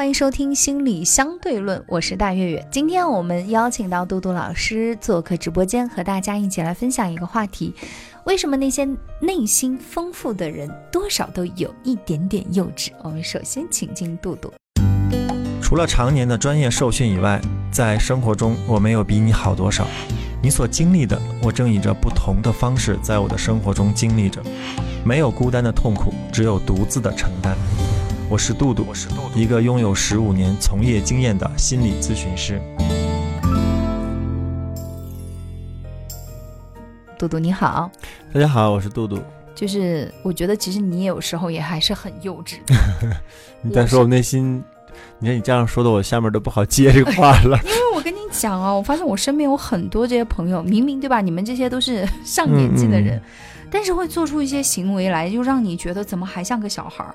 欢迎收听心理相对论，我是大月月。今天我们邀请到杜杜老师做客直播间，和大家一起来分享一个话题：为什么那些内心丰富的人多少都有一点点幼稚？我们首先请进杜杜。除了常年的专业受训以外，在生活中我没有比你好多少。你所经历的，我正以着不同的方式在我的生活中经历着。没有孤单的痛苦，只有独自的承担。我是杜杜，一个拥有十五年从业经验的心理咨询师。杜杜你好，大家好，我是杜杜。就是我觉得其实你有时候也还是很幼稚。你在说我内心？你看你这样说的，我下面都不好接这个话了。因为我跟你讲啊，我发现我身边有很多这些朋友，明明对吧？你们这些都是 上年纪的人，但是会做出一些行为来，就让你觉得怎么还像个小孩儿。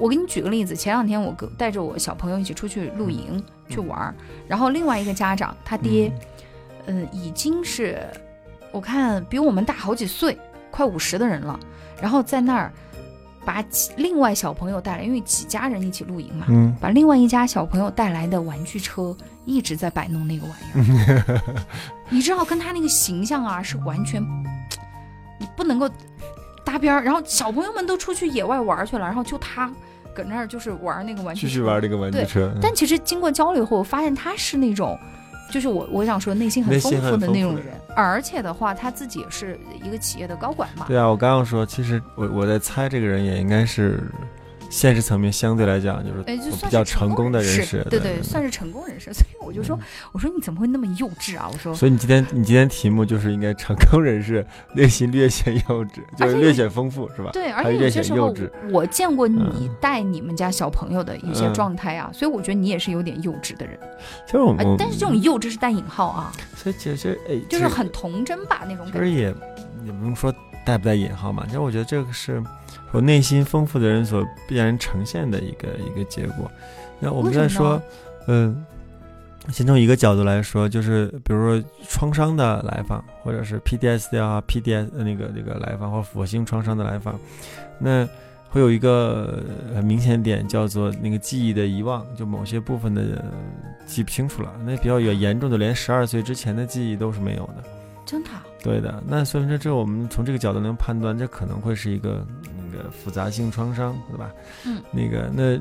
我给你举个例子，前两天我哥带着我小朋友一起出去露营去玩儿，然后另外一个家长他爹，嗯，已经是我看比我们大好几岁，快五十的人了，然后在那儿。把另外小朋友带来，因为几家人一起露营嘛，嗯，把另外一家小朋友带来的玩具车一直在摆弄那个玩意儿，你知道跟他那个形象啊是完全，你不能够搭边儿。然后小朋友们都出去野外玩去了，然后就他搁那儿就是玩那个玩具，继续玩那个玩具车。但其实经过交流以后，我发现他是那种。就是我我想说内心很丰富的那种人，而且的话他自己也是一个企业的高管嘛。对啊，我刚刚说，其实我我在猜这个人也应该是。现实层面相对来讲就是比较成功的人士，对对，算是成功人士。所以我就说，我说你怎么会那么幼稚啊？我说，所以你今天你今天题目就是应该成功人士内心略显幼稚，就是略显丰富，是吧？对，而且有些时候。我见过你带你们家小朋友的一些状态啊，所以我觉得你也是有点幼稚的人。其实我们，但是这种幼稚是带引号啊。所以其实哎，就是很童真吧那种感觉。其实也也不用说带不带引号嘛。其实我觉得这个是。我内心丰富的人所必然呈现的一个一个结果。那我们在说，嗯，先从一个角度来说，就是比如说创伤的来访，或者是 PDSD 啊、PDS 那个那个来访，或火星创伤的来访，那会有一个很明显点，叫做那个记忆的遗忘，就某些部分的记不清楚了。那比较有严重的，连十二岁之前的记忆都是没有的。真的？对的。那所以说这我们从这个角度能判断，这可能会是一个。个复杂性创伤，对吧？嗯，那个那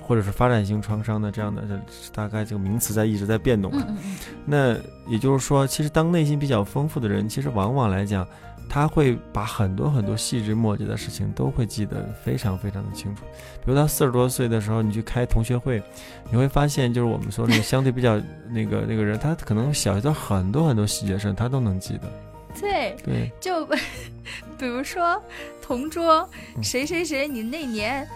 或者是发展性创伤的这样的，这大概这个名词在一直在变动啊。那也就是说，其实当内心比较丰富的人，其实往往来讲，他会把很多很多细枝末节的事情都会记得非常非常的清楚。比如他四十多岁的时候，你去开同学会，你会发现，就是我们说那个相对比较 那个那个人，他可能小的很多很多细节上，他都能记得。对对，就 比如说同桌谁谁谁，你那年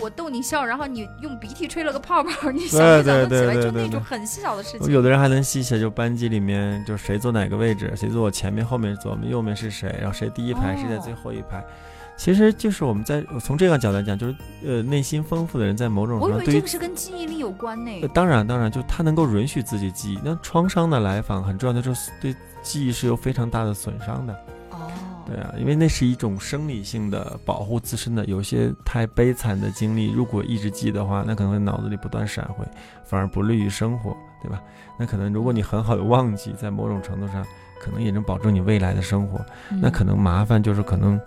我逗你笑，然后你用鼻涕吹了个泡泡，你想不想得起来？就那种很细小的事情。有的人还能细写，就班级里面就谁坐哪个位置，谁坐我前面，后面坐我们右面是谁，然后谁第一排，谁在最后一排。其实就是我们在从这个角度来讲，就是呃内心丰富的人，在某种程度上，这个是跟记忆力有关呢。当然当然，就他能够允许自己记忆。那创伤的来访很重要的就是对。记忆是有非常大的损伤的，哦，对啊，因为那是一种生理性的保护自身的，有些太悲惨的经历，如果一直记的话，那可能会脑子里不断闪回，反而不利于生活，对吧？那可能如果你很好的忘记，在某种程度上，可能也能保证你未来的生活，那可能麻烦就是可能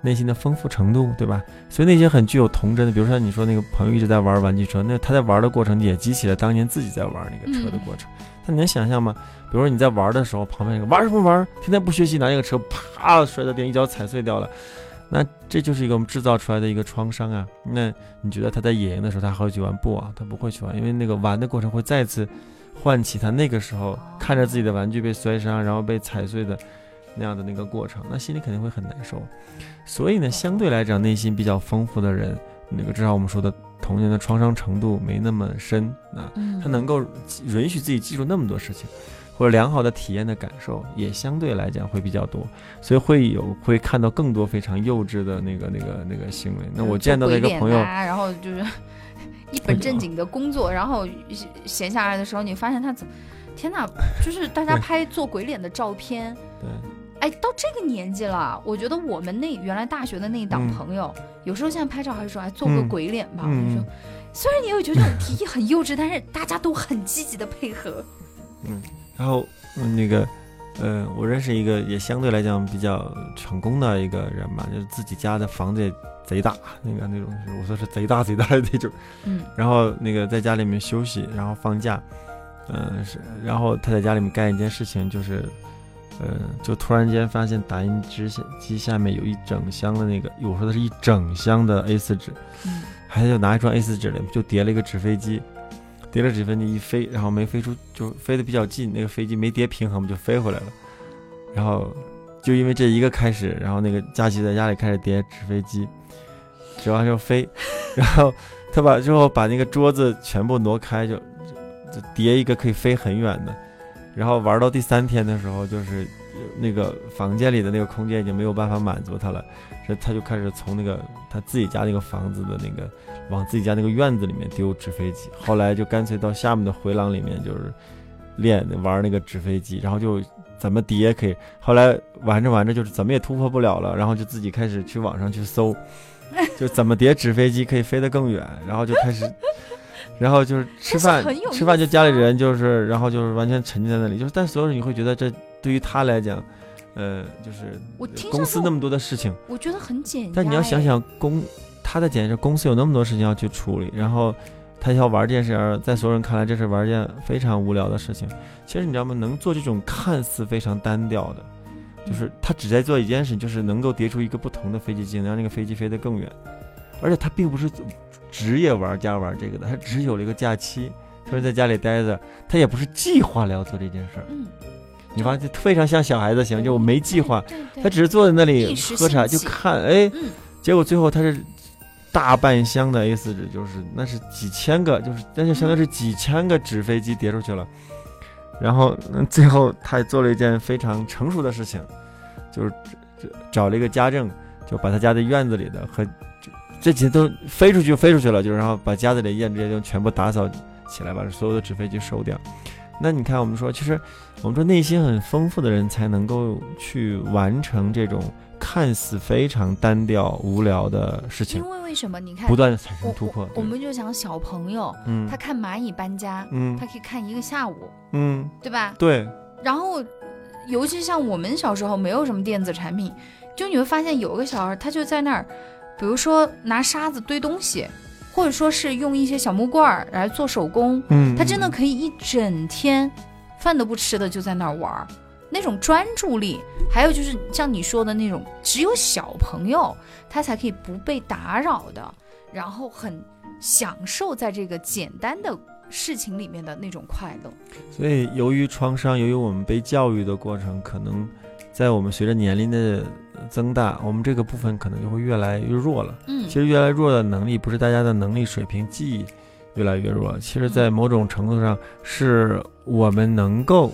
内心的丰富程度，对吧？所以那些很具有童真的，比如说你说那个朋友一直在玩玩具车，那他在玩的过程也激起了当年自己在玩那个车的过程，那你能想象吗？比如说你在玩的时候，旁边一个玩什么玩？天天不学习，拿一个车啪摔到地，一脚踩碎掉了。那这就是一个我们制造出来的一个创伤啊。那你觉得他在野营的时候，他还会去玩不啊？他不会去玩，因为那个玩的过程会再次唤起他那个时候看着自己的玩具被摔伤，然后被踩碎的那样的那个过程，那心里肯定会很难受。所以呢，相对来讲，内心比较丰富的人，那个至少我们说的童年的创伤程度没那么深啊，他能够允许自己记住那么多事情，或者良好的体验的感受也相对来讲会比较多，所以会有会看到更多非常幼稚的那个那个那个行为。那我见到的一个朋友，然后就是 一本正经的工作，然后闲下来的时候，你发现他怎么，天哪，就是大家拍做鬼脸的照片。对。哎，到这个年纪了，我觉得我们那原来大学的那一档朋友，有时候现在拍照还是说，哎，做个鬼脸吧。我就说，虽然你会觉得这种提议很幼稚，但是大家都很积极的配合。嗯，然后那个，呃，我认识一个也相对来讲比较成功的一个人吧，就是自己家的房子也贼大，那个那种，我说是贼大贼大的那种。嗯。然后那个在家里面休息，然后放假，嗯，是，然后他在家里面干一件事情就是。呃，就突然间发现打印机机下面有一整箱的那个，我说的是一整箱的 A4 纸，嗯，还就拿一张 A4 纸里就叠了一个纸飞机，叠了纸飞机一飞，然后没飞出，就飞得比较近，那个飞机没叠平衡，就飞回来了。然后就因为这一个开始，然后那个佳琪在家里开始叠纸飞机，折完就飞，然后他把之后把那个桌子全部挪开，就就叠一个可以飞很远的。然后玩到第三天的时候，就是那个房间里的那个空间已经没有办法满足他了，所以他就开始从那个他自己家那个房子的那个往自己家那个院子里面丢纸飞机。后来就干脆到下面的回廊里面就是练玩那个纸飞机，然后就怎么叠可以。后来玩着玩着就是怎么也突破不了了，然后就自己开始去网上去搜，就怎么叠纸飞机可以飞得更远，然后就开始。然后就是吃饭，吃饭就家里人就是，然后就是完全沉浸在那里，就是，但所有人你会觉得这对于他来讲，呃，就是公司那么多的事情，我觉得很简单。但你要想想公，他的简直公司有那么多事情要去处理，然后他要玩这件事，在所有人看来这是玩一件非常无聊的事情。其实你知道吗？能做这种看似非常单调的，就是他只在做一件事，就是能够叠出一个不同的飞机机，能让那个飞机飞得更远，而且他并不是。职业玩家玩这个的，他只是有了一个假期，他说在家里待着，他也不是计划了要做这件事儿。嗯，你发现非常像小孩子行，就我没计划，他只是坐在那里喝茶就看，哎，结果最后他是大半箱的 A 四纸，就是那是几千个，就是那就相当于是几千个纸飞机叠出去了。然后最后他也做了一件非常成熟的事情，就是找了一个家政，就把他家的院子里的和。这几天都飞出去，飞出去了，就是然后把家里的燕这些就全部打扫起来，把所有的纸飞机收掉。那你看，我们说，其实我们说内心很丰富的人才能够去完成这种看似非常单调无聊的事情。因为为什么？你看，不断的产生突破。我们就想小朋友，嗯，他看蚂蚁搬家，嗯，他可以看一个下午，嗯，对吧？对。然后，尤其像我们小时候没有什么电子产品，就你会发现有个小孩，他就在那儿。比如说拿沙子堆东西，或者说是用一些小木棍儿来做手工，嗯，他真的可以一整天饭都不吃的就在那儿玩儿，那种专注力，还有就是像你说的那种，只有小朋友他才可以不被打扰的，然后很享受在这个简单的事情里面的那种快乐。所以，由于创伤，由于我们被教育的过程，可能在我们随着年龄的。增大，我们这个部分可能就会越来越弱了。嗯，其实越来越弱的能力，不是大家的能力水平、记忆越来越弱。其实，在某种程度上，是我们能够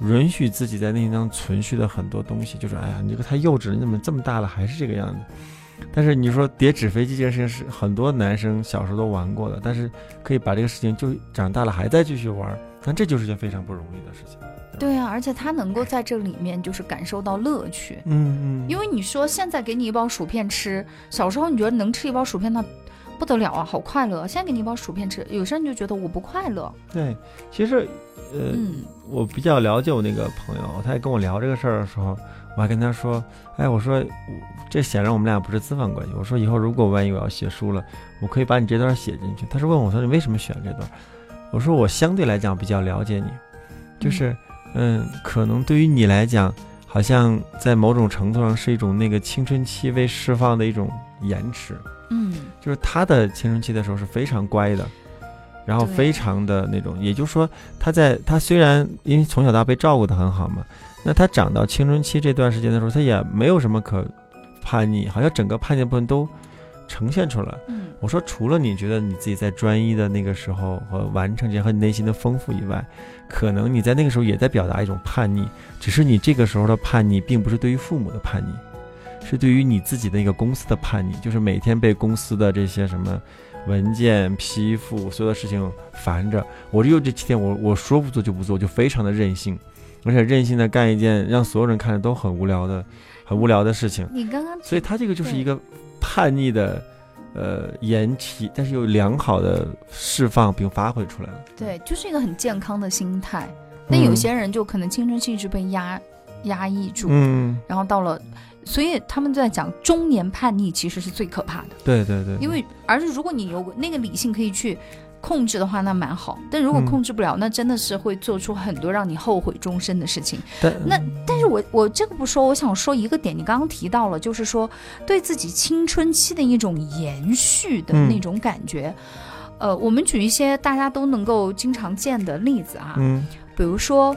允许自己在内心当中存续的很多东西。就是，哎呀，你这个太幼稚了，你怎么这么大了还是这个样子？但是你说叠纸飞机这件事情，是很多男生小时候都玩过的，但是可以把这个事情就长大了还在继续玩，但这就是件非常不容易的事情。对啊，而且他能够在这里面就是感受到乐趣，嗯嗯，因为你说现在给你一包薯片吃，小时候你觉得能吃一包薯片那不得了啊，好快乐。现在给你一包薯片吃，有些人就觉得我不快乐。对，其实，呃，我比较了解我那个朋友，他也跟我聊这个事儿的时候，我还跟他说，哎，我说这显然我们俩不是资本关系。我说以后如果万一我要写书了，我可以把你这段写进去。他是问我说你为什么选这段？我说我相对来讲比较了解你，就是。嗯，可能对于你来讲，好像在某种程度上是一种那个青春期未释放的一种延迟。嗯，就是他的青春期的时候是非常乖的，然后非常的那种，也就是说，他在他虽然因为从小到大被照顾的很好嘛，那他长到青春期这段时间的时候，他也没有什么可叛逆，好像整个叛逆部分都呈现出来。嗯，我说除了你觉得你自己在专一的那个时候和完成这些和你内心的丰富以外，可能你在那个时候也在表达一种叛逆，只是你这个时候的叛逆并不是对于父母的叛逆，是对于你自己的一个公司的叛逆，就是每天被公司的这些什么文件批复所有的事情烦着，我就这七天我我说不做就不做，就非常的任性，而且任性的干一件让所有人看着都很无聊的。很无聊的事情，你刚刚，所以他这个就是一个叛逆的，呃，延期，但是又良好的释放并发挥出来了。对，就是一个很健康的心态。那有些人就可能青春期一直被压压抑住，嗯，然后到了，所以他们在讲中年叛逆其实是最可怕的。对对对，因为而是如果你有那个理性可以去。控制的话，那蛮好。但如果控制不了，那真的是会做出很多让你后悔终身的事情。那，但是我我这个不说，我想说一个点，你刚刚提到了，就是说对自己青春期的一种延续的那种感觉。呃，我们举一些大家都能够经常见的例子啊，嗯，比如说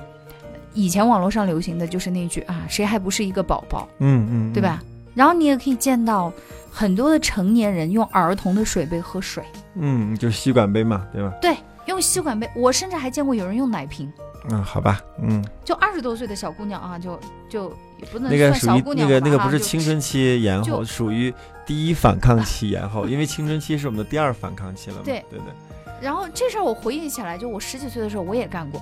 以前网络上流行的就是那句啊，谁还不是一个宝宝？嗯嗯，对吧？然后你也可以见到。很多的成年人用儿童的水杯喝水，嗯，就是吸管杯嘛，对吧？对，用吸管杯。我甚至还见过有人用奶瓶。嗯，好吧，嗯，就二十多岁的小姑娘啊，就就也不能那个小姑娘那个那个不是青春期延后，属于第一反抗期延后，因为青春期是我们的第二反抗期了嘛。对对对。然后这事儿我回忆起来，就我十几岁的时候我也干过，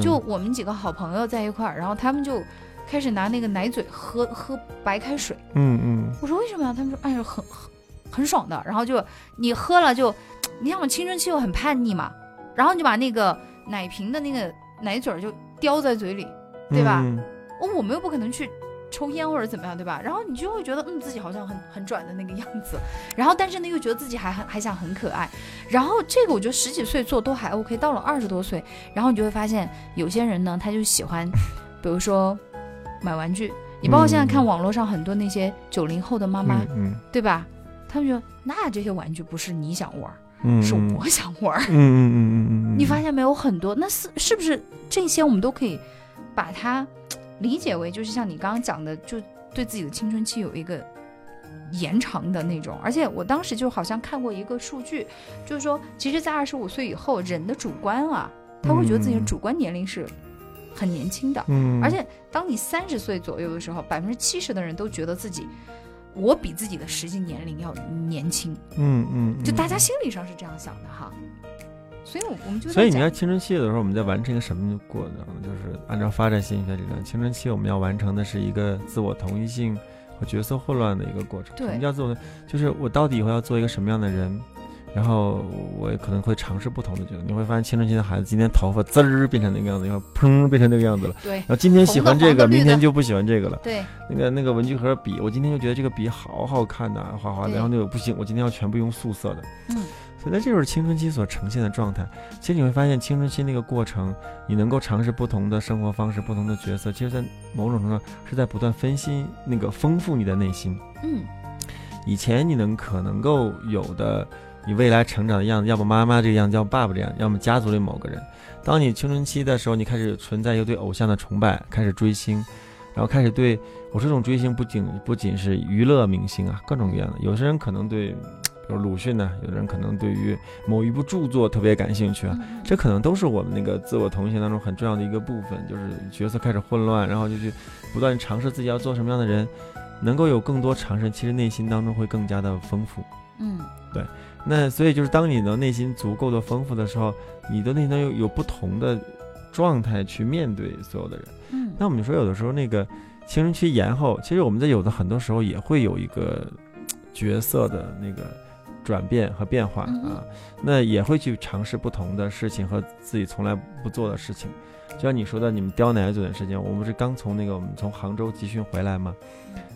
就我们几个好朋友在一块儿，然后他们就。开始拿那个奶嘴喝喝白开水，嗯嗯，我说为什么呀？他们说哎呀很很很爽的，然后就你喝了就，你像我青春期又很叛逆嘛，然后你就把那个奶瓶的那个奶嘴就叼在嘴里，对吧？哦我们又不可能去抽烟或者怎么样，对吧？然后你就会觉得嗯自己好像很很拽的那个样子，然后但是呢又觉得自己还很还想很可爱，然后这个我觉得十几岁做都还 OK，到了二十多岁，然后你就会发现有些人呢他就喜欢，比如说。买玩具，你包括现在看网络上很多那些九零后的妈妈，嗯对吧？他们就那这些玩具不是你想玩，是我想玩。嗯嗯嗯嗯嗯。你发现没有？很多那是是不是这些我们都可以把它理解为，就是像你刚刚讲的，就对自己的青春期有一个延长的那种。而且我当时就好像看过一个数据，就是说，其实，在二十五岁以后，人的主观啊，他会觉得自己的主观年龄是。很年轻的，嗯，而且当你三十岁左右的时候，百分之七十的人都觉得自己，我比自己的实际年龄要年轻，嗯嗯，就大家心理上是这样想的哈，所以，我我们就所以你看青春期的时候，我们在完成一个什么过程？就是按照发展心理学理论，青春期我们要完成的是一个自我同一性和角色混乱的一个过程。什么叫自我？就是我到底以后要做一个什么样的人？然后我也可能会尝试不同的角色，你会发现青春期的孩子今天头发滋儿变成那个样子，然后砰变成那个样子了。对。然后今天喜欢这个，明天就不喜欢这个了。对。那个那个文具盒笔，我今天就觉得这个笔好好看呐，画画的。然后那个不行，我今天要全部用素色的。嗯。所以那这就是青春期所呈现的状态。其实你会发现，青春期那个过程，你能够尝试不同的生活方式、不同的角色，其实，在某种程度上是在不断分析那个丰富你的内心。嗯。以前你能可能够有的。你未来成长的样子，要么妈妈这个样子，要么爸爸这样，要么家族里某个人。当你青春期的时候，你开始存在一个对偶像的崇拜，开始追星，然后开始对我这种追星不仅不仅是娱乐明星啊，各种各样的。有些人可能对，比如鲁迅呢，有的人可能对于某一部著作特别感兴趣啊，这可能都是我们那个自我同行当中很重要的一个部分，就是角色开始混乱，然后就去不断尝试自己要做什么样的人，能够有更多尝试，其实内心当中会更加的丰富。嗯，对。那所以就是当你的内心足够的丰富的时候，你的内心有有不同的状态去面对所有的人。嗯，那我们说有的时候那个青春期延后，其实我们在有的很多时候也会有一个角色的那个转变和变化啊，那也会去尝试不同的事情和自己从来不做的事情。就像你说的，你们叼奶嘴的事情，我们是刚从那个我们从杭州集训回来嘛。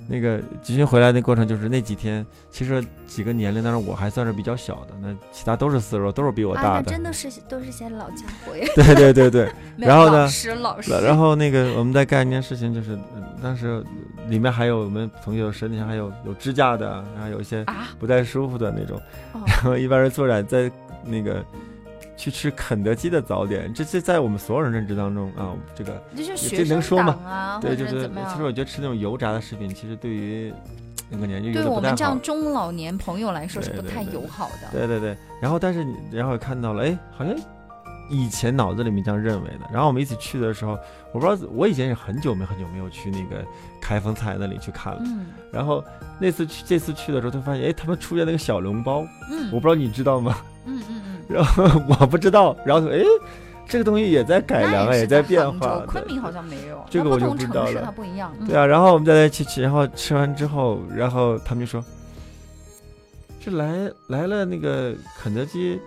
那个集训回来的过程，就是那几天，其实几个年龄当中，我还算是比较小的，那其他都是四十多，都是比我大的，真的是都是些老家伙呀。对对对对，然后呢，老师老师，然后那个我们在干一件事情，就是当时里面还有我们同学身体上还有有支架的，然后有一些不太舒服的那种，然后一般人坐在在那个。去吃肯德基的早点，这这在我们所有人认知当中啊，这个这能说吗？对，就是其实我觉得吃那种油炸的食品，其实对于那个年纪，对我们这样中老年朋友来说是不太友好的。对对对，然后但是你然后看到了，哎，好像以前脑子里面这样认为的。然后我们一起去的时候，我不知道我以前是很久没很久没有去那个开封菜那里去看了。嗯。然后那次去这次去的时候，他发现哎，他们出现那个小笼包，嗯，我不知道你知道吗？嗯嗯嗯。然后我不知道，然后说哎。这个东西也在改良啊，也在变化。昆明好像没有，这个我就不知道了。它不一样。对啊，然后我们在那去吃，然后吃完之后，然后他们就说：“这来来了那个肯德基，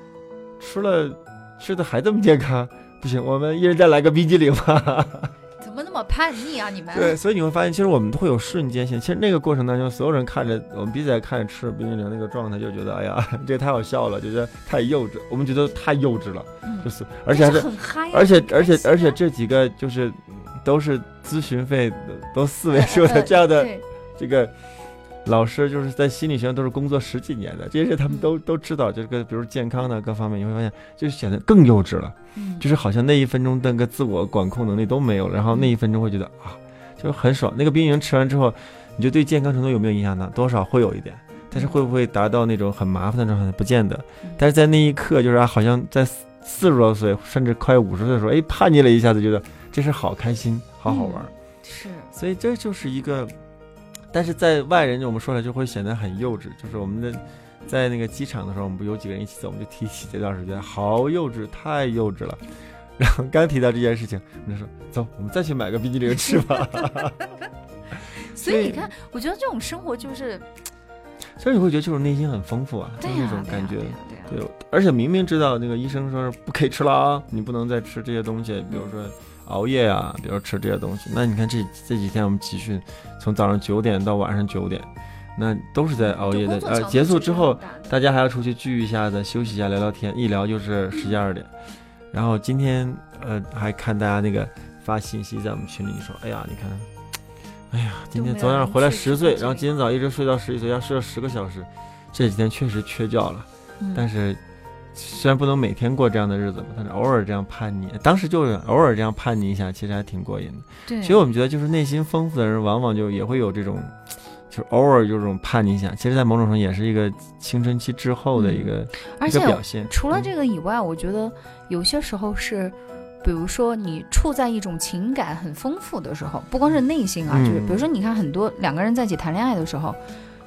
吃了吃的还这么健康，不行，我们一人再来个冰激凌吧。”怎么那么叛逆啊？你们对，所以你会发现，其实我们都会有瞬间性。其实那个过程当中，所有人看着我们彼此在看着吃冰激凌那个状态，就觉得哎呀，这太好笑了，就觉得太幼稚。我们觉得太幼稚了，就是，而且还是，而且而且而且这几个就是都是咨询费都四位数的 这样的这个。老师就是在心理学上都是工作十几年的，这些他们都都知道。这个比如健康的各方面，你会发现就是显得更幼稚了，就是好像那一分钟的个自我管控能力都没有，然后那一分钟会觉得啊，就是很爽。那个冰淇淋吃完之后，你就对健康程度有没有影响呢？多少会有一点，但是会不会达到那种很麻烦的状态，不见得。但是在那一刻，就是啊好像在四十多岁甚至快五十岁的时候，哎，叛逆了一下子，觉得这是好开心，好好玩。是，所以这就是一个。但是在外人，我们说来就会显得很幼稚。就是我们的在那个机场的时候，我们不有几个人一起走，我们就提起这段时间，好幼稚，太幼稚了。然后刚提到这件事情，我们就说走，我们再去买个冰激凌吃吧。所以你看，我觉得这种生活就是，所以你会觉得就是内心很丰富啊，就是那种感觉。对，而且明明知道那个医生说是不可以吃了啊，你不能再吃这些东西，比如说。熬夜啊，比如吃这些东西，那你看这这几天我们集训，从早上九点到晚上九点，那都是在熬夜的。呃，结束之后，大家还要出去聚一下子，休息一下，聊聊天，一聊就是十一二点。然后今天呃还看大家那个发信息在我们群里说，哎呀，你看，哎呀，今天昨晚上回来十岁，然后今天早一直睡到十一岁，要睡了十个小时，这几天确实缺觉了，但是。虽然不能每天过这样的日子吧，但是偶尔这样叛逆，当时就是偶尔这样叛逆一下，其实还挺过瘾的。对，其实我们觉得，就是内心丰富的人，往往就也会有这种，就是偶尔有这种叛逆一下。其实，在某种程度也是一个青春期之后的一个一个表现。除了这个以外，我觉得有些时候是，比如说你处在一种情感很丰富的时候，不光是内心啊，就是比如说你看很多两个人在一起谈恋爱的时候，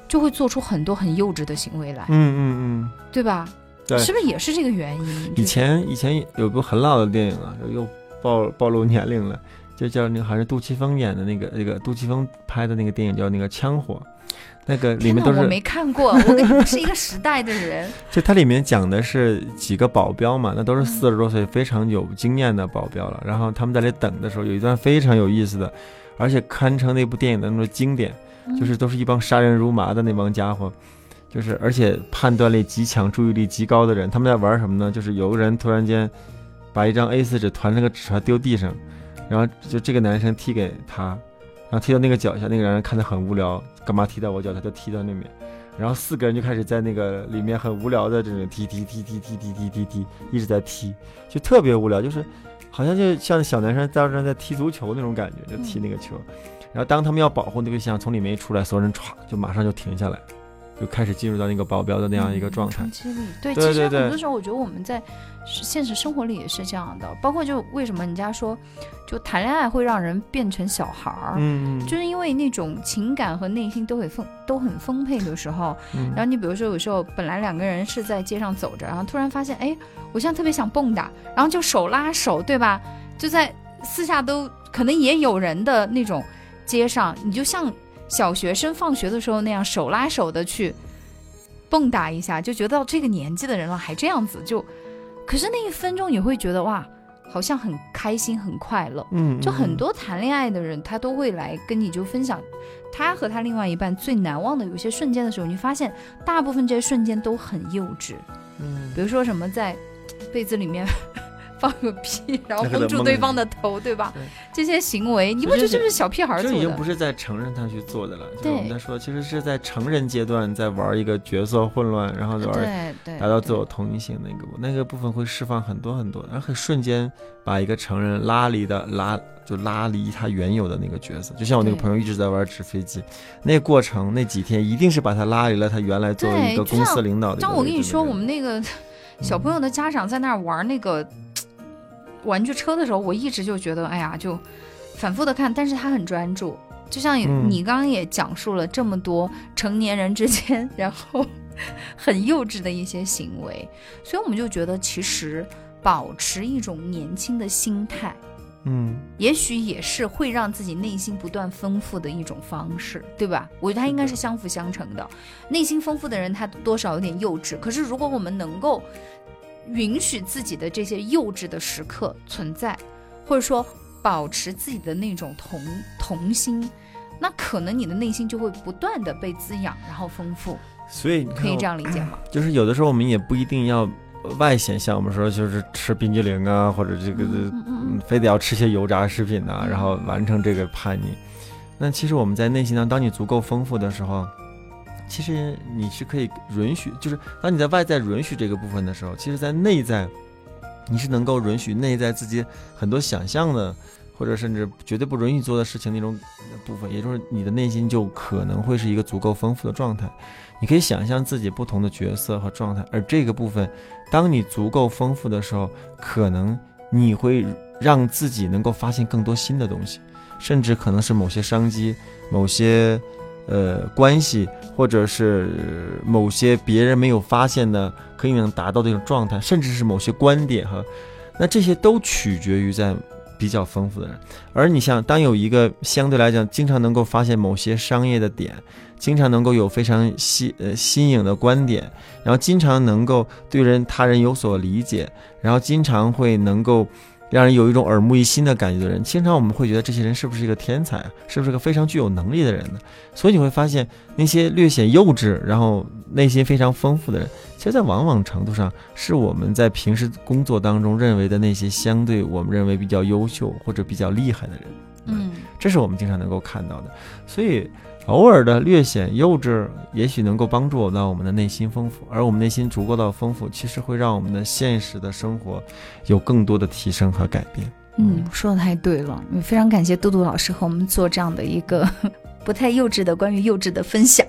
就会做出很多很幼稚的行为来。嗯嗯嗯，对吧？是不是也是这个原因？以前以前有部很老的电影啊，又暴暴露年龄了，就叫那个还是杜琪峰演的那个那个杜琪峰拍的那个电影叫那个《枪火》，那个里面都是我没看过，我跟你是一个时代的人。就它里面讲的是几个保镖嘛，那都是四十多岁非常有经验的保镖了，然后他们在那等的时候，有一段非常有意思的，而且堪称那部电影的那种经典，就是都是一帮杀人如麻的那帮家伙。就是，而且判断力极强、注意力极高的人，他们在玩什么呢？就是有个人突然间把一张 A4 纸团成个纸团丢地上，然后就这个男生踢给他，然后踢到那个脚下，那个男人看得很无聊，干嘛踢到我脚？他就踢到那边，然后四个人就开始在那个里面很无聊的这种踢踢踢踢踢踢踢踢踢，一直在踢，就特别无聊，就是好像就像小男生在那在踢足球那种感觉，就踢那个球。然后当他们要保护那个像从里面一出来，所有人歘就马上就停下来。就开始进入到那个保镖的那样一个状态。对，其实很多时候我觉得我们在现实生活里也是这样的。包括就为什么人家说，就谈恋爱会让人变成小孩儿，嗯，就是因为那种情感和内心都很丰都很丰沛的时候。然后你比如说有时候本来两个人是在街上走着，然后突然发现，哎，我现在特别想蹦跶，然后就手拉手，对吧？就在私下都可能也有人的那种街上，你就像。小学生放学的时候那样手拉手的去蹦跶一下，就觉得到这个年纪的人了还这样子，就可是那一分钟你会觉得哇，好像很开心很快乐。嗯，就很多谈恋爱的人他都会来跟你就分享他和他另外一半最难忘的有些瞬间的时候，你发现大部分这些瞬间都很幼稚。嗯，比如说什么在被子里面放个屁，然后蒙住对方的头，对吧？这些行为，你不觉得就是小屁孩做的？这已经不是在承认他去做的了。就是我们在说，其实是在成人阶段在玩一个角色混乱，然后玩达到自我同一性那个那个部分会释放很多很多，然后瞬间把一个成人拉离的拉就拉离他原有的那个角色。就像我那个朋友一直在玩纸飞机，那个过程那几天一定是把他拉离了他原来作为一个公司领导的。像我跟你说，我们那个小朋友的家长在那玩那个。玩具车的时候，我一直就觉得，哎呀，就反复的看，但是他很专注，就像你刚刚也讲述了这么多成年人之间，然后很幼稚的一些行为，所以我们就觉得，其实保持一种年轻的心态，嗯，也许也是会让自己内心不断丰富的一种方式，对吧？我觉得它应该是相辅相成的。内心丰富的人，他多少有点幼稚，可是如果我们能够。允许自己的这些幼稚的时刻存在，或者说保持自己的那种童童心，那可能你的内心就会不断的被滋养，然后丰富。所以可以这样理解吗？就是有的时候我们也不一定要外显，像我们说就是吃冰激凌啊，或者这个嗯非得要吃些油炸食品呐，然后完成这个叛逆。那其实我们在内心当，当你足够丰富的时候。其实你是可以允许，就是当你在外在允许这个部分的时候，其实，在内在，你是能够允许内在自己很多想象的，或者甚至绝对不允许做的事情那种部分，也就是你的内心就可能会是一个足够丰富的状态。你可以想象自己不同的角色和状态，而这个部分，当你足够丰富的时候，可能你会让自己能够发现更多新的东西，甚至可能是某些商机，某些。呃，关系或者是某些别人没有发现的，可以能达到这种状态，甚至是某些观点哈，那这些都取决于在比较丰富的人。而你像当有一个相对来讲经常能够发现某些商业的点，经常能够有非常新呃新颖的观点，然后经常能够对人他人有所理解，然后经常会能够。让人有一种耳目一新的感觉的人，经常我们会觉得这些人是不是一个天才啊，是不是个非常具有能力的人呢？所以你会发现，那些略显幼稚，然后内心非常丰富的人，其实，在往往程度上，是我们在平时工作当中认为的那些相对我们认为比较优秀或者比较厉害的人。嗯，这是我们经常能够看到的。所以。偶尔的略显幼稚，也许能够帮助到我们的内心丰富，而我们内心足够的丰富，其实会让我们的现实的生活有更多的提升和改变。嗯，说的太对了，非常感谢杜杜老师和我们做这样的一个 不太幼稚的关于幼稚的分享。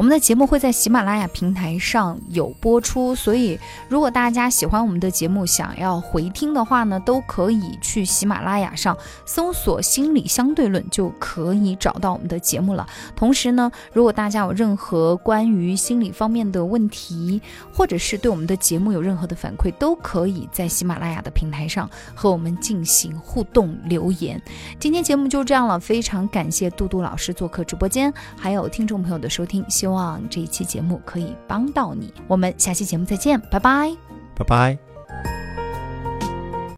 我们的节目会在喜马拉雅平台上有播出，所以如果大家喜欢我们的节目，想要回听的话呢，都可以去喜马拉雅上搜索“心理相对论”，就可以找到我们的节目了。同时呢，如果大家有任何关于心理方面的问题，或者是对我们的节目有任何的反馈，都可以在喜马拉雅的平台上和我们进行互动留言。今天节目就这样了，非常感谢杜杜老师做客直播间，还有听众朋友的收听，希望。望这一期节目可以帮到你，我们下期节目再见，拜拜，拜拜。